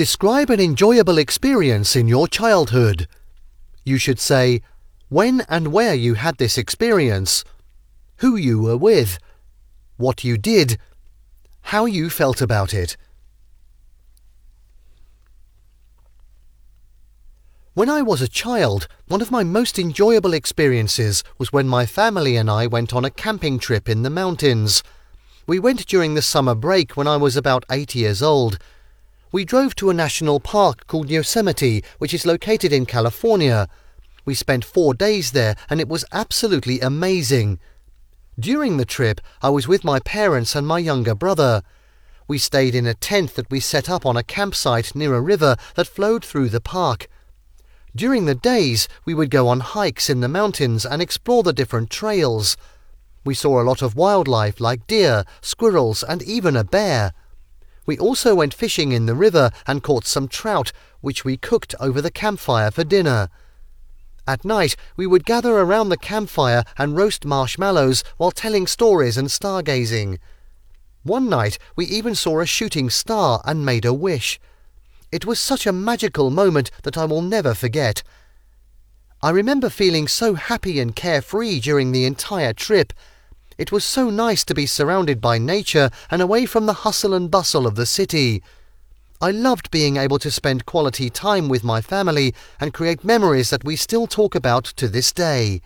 Describe an enjoyable experience in your childhood. You should say when and where you had this experience, who you were with, what you did, how you felt about it. When I was a child, one of my most enjoyable experiences was when my family and I went on a camping trip in the mountains. We went during the summer break when I was about eight years old. We drove to a national park called Yosemite, which is located in California. We spent four days there and it was absolutely amazing. During the trip, I was with my parents and my younger brother. We stayed in a tent that we set up on a campsite near a river that flowed through the park. During the days, we would go on hikes in the mountains and explore the different trails. We saw a lot of wildlife like deer, squirrels, and even a bear. We also went fishing in the river and caught some trout, which we cooked over the campfire for dinner. At night, we would gather around the campfire and roast marshmallows while telling stories and stargazing. One night, we even saw a shooting star and made a wish. It was such a magical moment that I will never forget. I remember feeling so happy and carefree during the entire trip. It was so nice to be surrounded by nature and away from the hustle and bustle of the city. I loved being able to spend quality time with my family and create memories that we still talk about to this day.